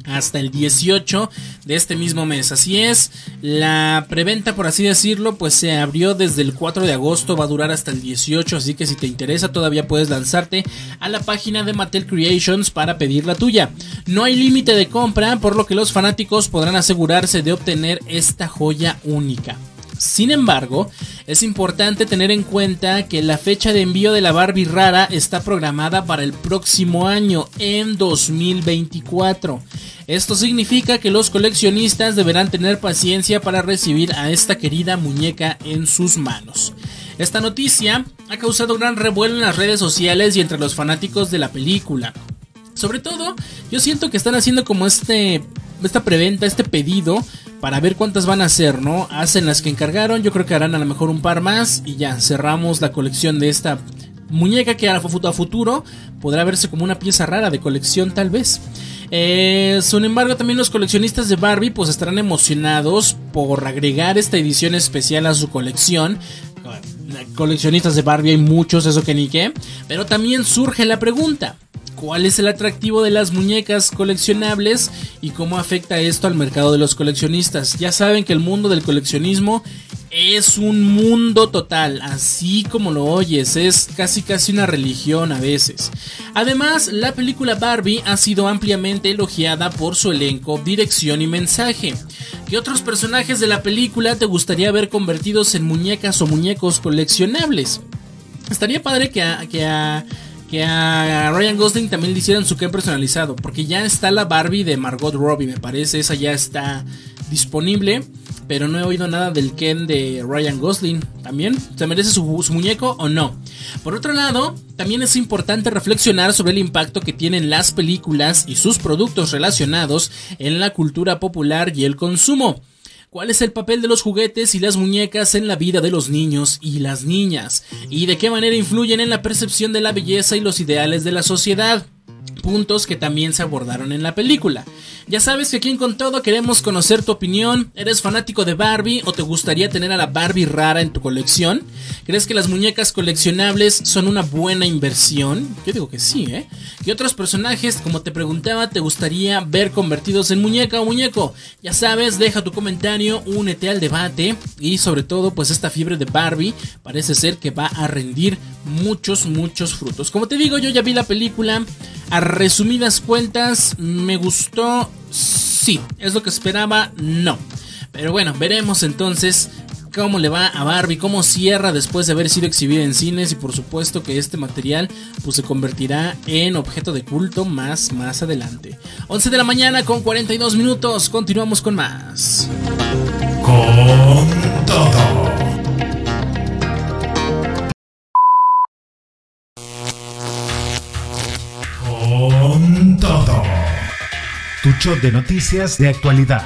hasta el 18 de este mismo mes. Así es, la preventa, por así decirlo, pues se abrió desde el 4 de agosto, va a durar hasta el 18, así que si te interesa todavía puedes lanzarte a la página de Mattel Creations para pedir la tuya. No hay límite de compra, por lo que los fanáticos podrán asegurarse de obtener esta joya única. Sin embargo, es importante tener en cuenta que la fecha de envío de la Barbie rara está programada para el próximo año, en 2024. Esto significa que los coleccionistas deberán tener paciencia para recibir a esta querida muñeca en sus manos. Esta noticia ha causado gran revuelo en las redes sociales y entre los fanáticos de la película. Sobre todo, yo siento que están haciendo como este esta preventa, este pedido para ver cuántas van a hacer, ¿no? Hacen las que encargaron, yo creo que harán a lo mejor un par más y ya cerramos la colección de esta muñeca que a futuro podrá verse como una pieza rara de colección tal vez. Eh, sin embargo, también los coleccionistas de Barbie pues estarán emocionados por agregar esta edición especial a su colección. Coleccionistas de Barbie hay muchos, eso que ni qué. Pero también surge la pregunta. ¿Cuál es el atractivo de las muñecas coleccionables y cómo afecta esto al mercado de los coleccionistas? Ya saben que el mundo del coleccionismo es un mundo total, así como lo oyes, es casi casi una religión a veces. Además, la película Barbie ha sido ampliamente elogiada por su elenco, dirección y mensaje. ¿Qué otros personajes de la película te gustaría ver convertidos en muñecas o muñecos coleccionables? Estaría padre que que a que a Ryan Gosling también le hicieran su Ken personalizado, porque ya está la Barbie de Margot Robbie, me parece, esa ya está disponible, pero no he oído nada del Ken de Ryan Gosling. ¿También se merece su, su muñeco o no? Por otro lado, también es importante reflexionar sobre el impacto que tienen las películas y sus productos relacionados en la cultura popular y el consumo. ¿Cuál es el papel de los juguetes y las muñecas en la vida de los niños y las niñas? ¿Y de qué manera influyen en la percepción de la belleza y los ideales de la sociedad? Puntos que también se abordaron en la película. Ya sabes que aquí con todo queremos conocer tu opinión. ¿Eres fanático de Barbie o te gustaría tener a la Barbie rara en tu colección? ¿Crees que las muñecas coleccionables son una buena inversión? Yo digo que sí, ¿eh? ¿Qué otros personajes, como te preguntaba, te gustaría ver convertidos en muñeca o muñeco? Ya sabes, deja tu comentario, únete al debate y sobre todo, pues esta fiebre de Barbie parece ser que va a rendir muchos, muchos frutos. Como te digo, yo ya vi la película. Resumidas cuentas, me gustó. Sí, es lo que esperaba. No. Pero bueno, veremos entonces cómo le va a Barbie, cómo cierra después de haber sido exhibida en cines y por supuesto que este material pues se convertirá en objeto de culto más más adelante. 11 de la mañana con 42 minutos, continuamos con más. Con todo. De noticias de actualidad.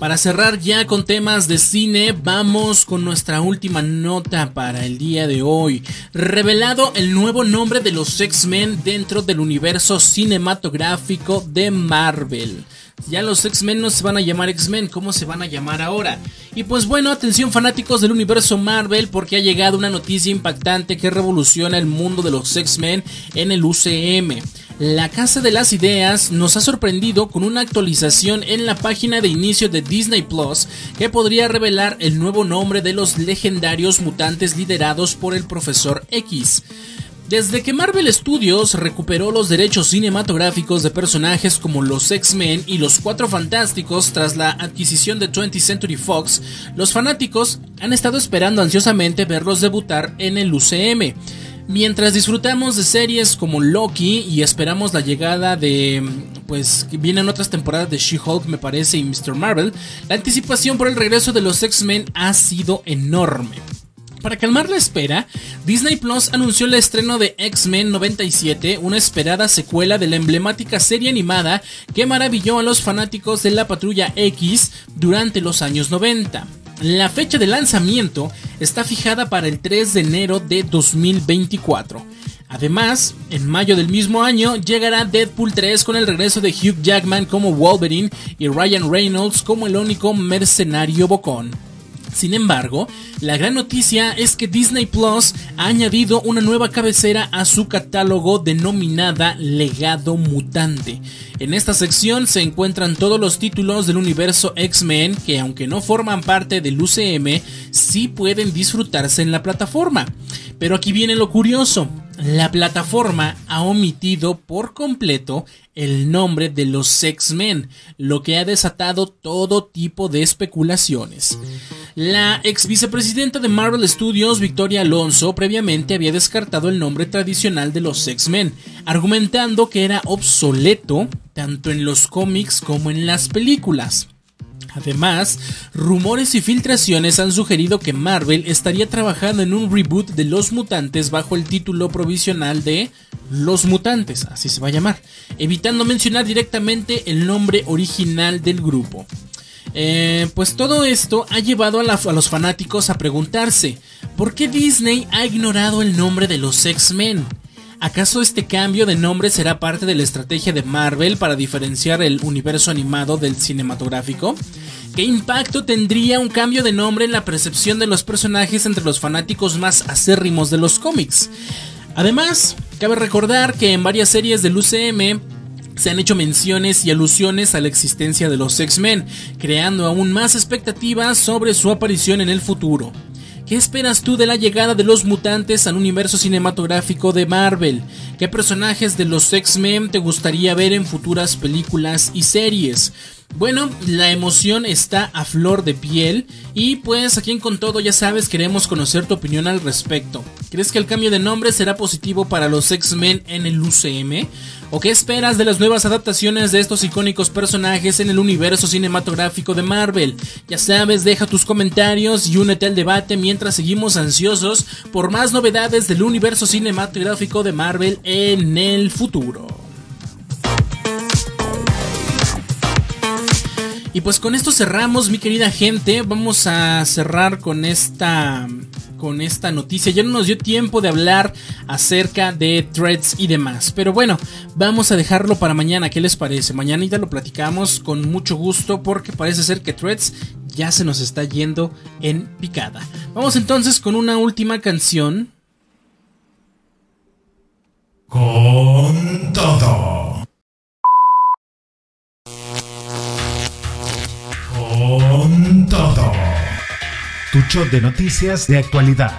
Para cerrar ya con temas de cine, vamos con nuestra última nota para el día de hoy. Revelado el nuevo nombre de los X-Men dentro del universo cinematográfico de Marvel. Ya los X-Men no se van a llamar X-Men, ¿cómo se van a llamar ahora? Y pues bueno, atención fanáticos del universo Marvel porque ha llegado una noticia impactante que revoluciona el mundo de los X-Men en el UCM. La Casa de las Ideas nos ha sorprendido con una actualización en la página de inicio de Disney Plus que podría revelar el nuevo nombre de los legendarios mutantes liderados por el Profesor X. Desde que Marvel Studios recuperó los derechos cinematográficos de personajes como los X-Men y los Cuatro Fantásticos tras la adquisición de 20th Century Fox, los fanáticos han estado esperando ansiosamente verlos debutar en el UCM. Mientras disfrutamos de series como Loki y esperamos la llegada de, pues, vienen otras temporadas de She-Hulk, me parece, y Mr. Marvel, la anticipación por el regreso de los X-Men ha sido enorme. Para calmar la espera, Disney Plus anunció el estreno de X-Men 97, una esperada secuela de la emblemática serie animada que maravilló a los fanáticos de la Patrulla X durante los años 90. La fecha de lanzamiento está fijada para el 3 de enero de 2024. Además, en mayo del mismo año llegará Deadpool 3 con el regreso de Hugh Jackman como Wolverine y Ryan Reynolds como el único mercenario bocón. Sin embargo, la gran noticia es que Disney Plus ha añadido una nueva cabecera a su catálogo denominada Legado Mutante. En esta sección se encuentran todos los títulos del universo X-Men que aunque no forman parte del UCM, sí pueden disfrutarse en la plataforma. Pero aquí viene lo curioso. La plataforma ha omitido por completo el nombre de los X-Men, lo que ha desatado todo tipo de especulaciones. La ex vicepresidenta de Marvel Studios, Victoria Alonso, previamente había descartado el nombre tradicional de los X-Men, argumentando que era obsoleto tanto en los cómics como en las películas. Además, rumores y filtraciones han sugerido que Marvel estaría trabajando en un reboot de Los Mutantes bajo el título provisional de Los Mutantes, así se va a llamar, evitando mencionar directamente el nombre original del grupo. Eh, pues todo esto ha llevado a, a, los fanáticos a preguntarse, ¿por qué Disney ha ignorado el nombre de los X-Men? ¿Acaso este cambio de nombre será parte de la estrategia de Marvel para diferenciar el universo animado del cinematográfico? ¿Qué impacto tendría un cambio de nombre en la percepción de los personajes entre los fanáticos más acérrimos de los cómics? Además, cabe recordar que en varias series del UCM se han hecho menciones y alusiones a la existencia de los X-Men, creando aún más expectativas sobre su aparición en el futuro. ¿Qué esperas tú de la llegada de los mutantes al universo cinematográfico de Marvel? ¿Qué personajes de los X-Men te gustaría ver en futuras películas y series? Bueno, la emoción está a flor de piel y pues aquí en Con Todo ya sabes queremos conocer tu opinión al respecto. ¿Crees que el cambio de nombre será positivo para los X-Men en el UCM? ¿O qué esperas de las nuevas adaptaciones de estos icónicos personajes en el universo cinematográfico de Marvel? Ya sabes, deja tus comentarios y únete al debate mientras seguimos ansiosos por más novedades del universo cinematográfico de Marvel en el futuro. Y pues con esto cerramos, mi querida gente. Vamos a cerrar con esta con esta noticia. Ya no nos dio tiempo de hablar acerca de threads y demás. Pero bueno, vamos a dejarlo para mañana. ¿Qué les parece? Mañana ya lo platicamos con mucho gusto porque parece ser que threads ya se nos está yendo en picada. Vamos entonces con una última canción. Con todo. Tu shot de noticias de actualidad.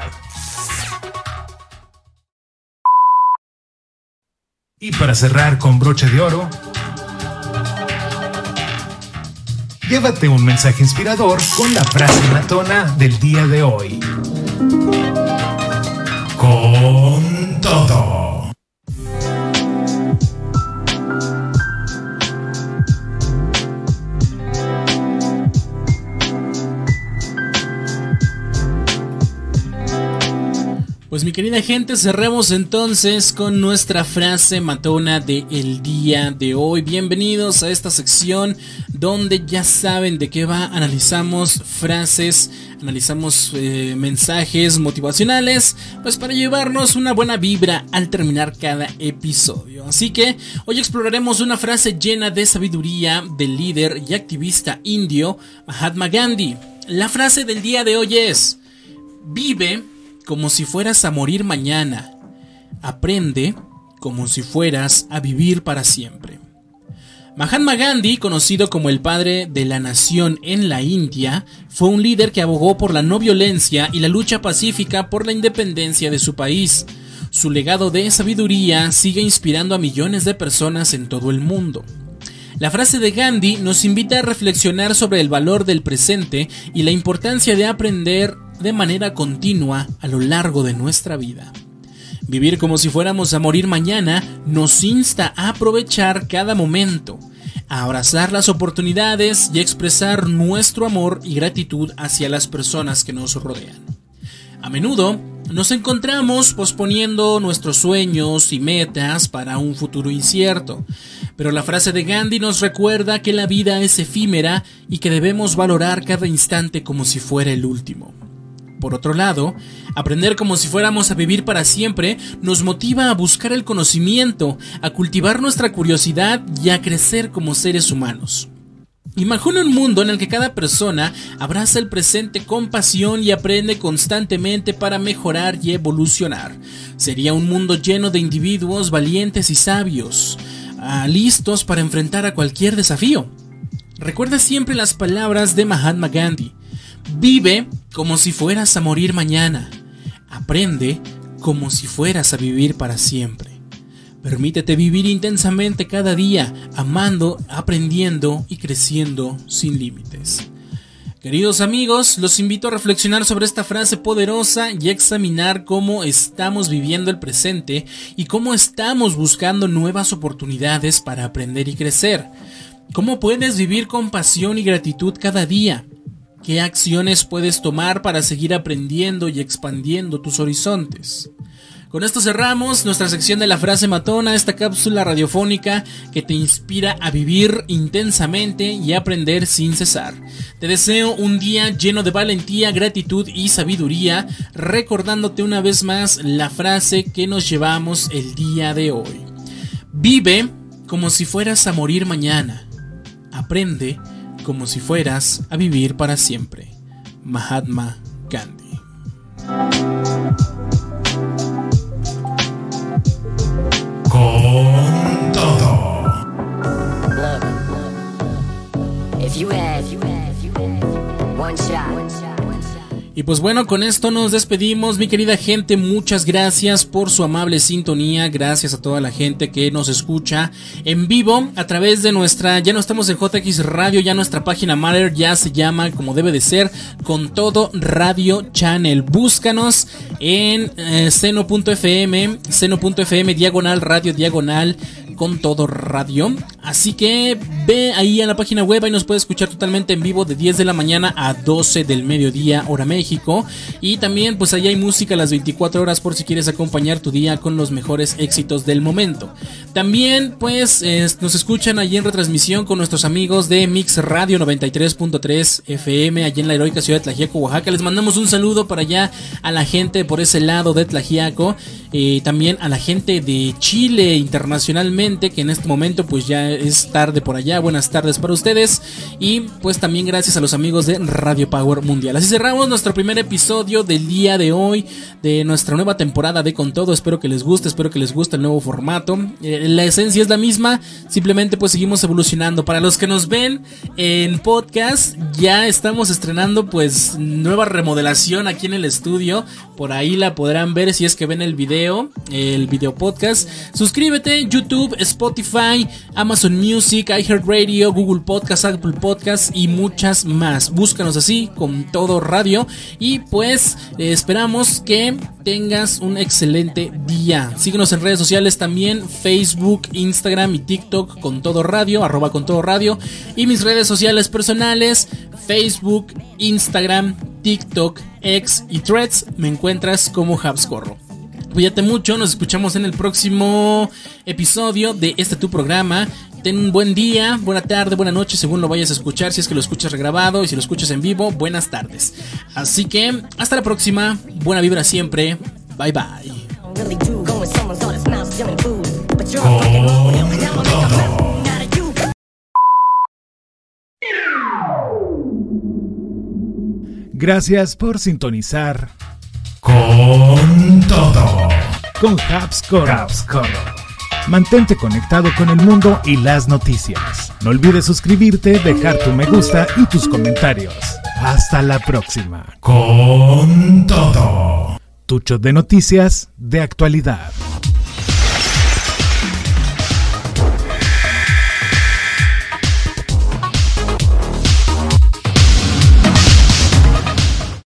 Y para cerrar con broche de oro, llévate un mensaje inspirador con la frase matona del día de hoy. Con Pues mi querida gente, cerremos entonces con nuestra frase matona del día de hoy. Bienvenidos a esta sección donde ya saben de qué va. Analizamos frases, analizamos eh, mensajes motivacionales, pues para llevarnos una buena vibra al terminar cada episodio. Así que hoy exploraremos una frase llena de sabiduría del líder y activista indio Mahatma Gandhi. La frase del día de hoy es, vive como si fueras a morir mañana. Aprende como si fueras a vivir para siempre. Mahatma Gandhi, conocido como el padre de la nación en la India, fue un líder que abogó por la no violencia y la lucha pacífica por la independencia de su país. Su legado de sabiduría sigue inspirando a millones de personas en todo el mundo. La frase de Gandhi nos invita a reflexionar sobre el valor del presente y la importancia de aprender de manera continua a lo largo de nuestra vida. Vivir como si fuéramos a morir mañana nos insta a aprovechar cada momento, a abrazar las oportunidades y a expresar nuestro amor y gratitud hacia las personas que nos rodean. A menudo nos encontramos posponiendo nuestros sueños y metas para un futuro incierto, pero la frase de Gandhi nos recuerda que la vida es efímera y que debemos valorar cada instante como si fuera el último. Por otro lado, aprender como si fuéramos a vivir para siempre nos motiva a buscar el conocimiento, a cultivar nuestra curiosidad y a crecer como seres humanos. Imagina un mundo en el que cada persona abraza el presente con pasión y aprende constantemente para mejorar y evolucionar. Sería un mundo lleno de individuos valientes y sabios, ah, listos para enfrentar a cualquier desafío. Recuerda siempre las palabras de Mahatma Gandhi. Vive como si fueras a morir mañana. Aprende como si fueras a vivir para siempre. Permítete vivir intensamente cada día, amando, aprendiendo y creciendo sin límites. Queridos amigos, los invito a reflexionar sobre esta frase poderosa y a examinar cómo estamos viviendo el presente y cómo estamos buscando nuevas oportunidades para aprender y crecer. ¿Cómo puedes vivir con pasión y gratitud cada día? ¿Qué acciones puedes tomar para seguir aprendiendo y expandiendo tus horizontes? Con esto cerramos nuestra sección de la frase matona, esta cápsula radiofónica que te inspira a vivir intensamente y aprender sin cesar. Te deseo un día lleno de valentía, gratitud y sabiduría, recordándote una vez más la frase que nos llevamos el día de hoy. Vive como si fueras a morir mañana. Aprende como si fueras a vivir para siempre. Mahatma Gandhi. One shot. Y pues bueno, con esto nos despedimos, mi querida gente. Muchas gracias por su amable sintonía. Gracias a toda la gente que nos escucha en vivo a través de nuestra. Ya no estamos en JX Radio, ya nuestra página Matter ya se llama como debe de ser, con todo Radio Channel. Búscanos en eh, seno.fm, seno.fm, diagonal, radio diagonal con todo radio. Así que ve ahí a la página web y nos puedes escuchar totalmente en vivo de 10 de la mañana a 12 del mediodía, hora México. Y también pues ahí hay música a las 24 horas por si quieres acompañar tu día con los mejores éxitos del momento. También pues nos escuchan allí en retransmisión con nuestros amigos de Mix Radio 93.3 FM allí en la heroica ciudad de Tlajiaco, Oaxaca. Les mandamos un saludo para allá a la gente por ese lado de Tlajiaco. y también a la gente de Chile internacionalmente que en este momento pues ya es tarde por allá. Buenas tardes para ustedes. Y pues también gracias a los amigos de Radio Power Mundial. Así cerramos nuestro primer episodio del día de hoy de nuestra nueva temporada de Con Todo. Espero que les guste, espero que les guste el nuevo formato. Eh, la esencia es la misma, simplemente pues seguimos evolucionando. Para los que nos ven en podcast, ya estamos estrenando pues nueva remodelación aquí en el estudio. Por ahí la podrán ver si es que ven el video, el video podcast. Suscríbete, YouTube, Spotify, Amazon Music, iHeartRadio, Google Podcast, Apple Podcast y muchas más. Búscanos así con todo radio y pues eh, esperamos que tengas un excelente día. Síguenos en redes sociales también, Facebook, Instagram y TikTok con todo radio, arroba con todo radio y mis redes sociales personales, Facebook, Instagram, TikTok, X y Threads me encuentras como Habscorro. Cuídate mucho, nos escuchamos en el próximo episodio de este tu programa. Ten un buen día, buena tarde, buena noche, según lo vayas a escuchar. Si es que lo escuchas regrabado y si lo escuchas en vivo, buenas tardes. Así que hasta la próxima, buena vibra siempre. Bye bye. Gracias por sintonizar con todo con Habscorro. Mantente conectado con el mundo y las noticias. No olvides suscribirte, dejar tu me gusta y tus comentarios. Hasta la próxima. Con todo. Tucho de noticias de actualidad.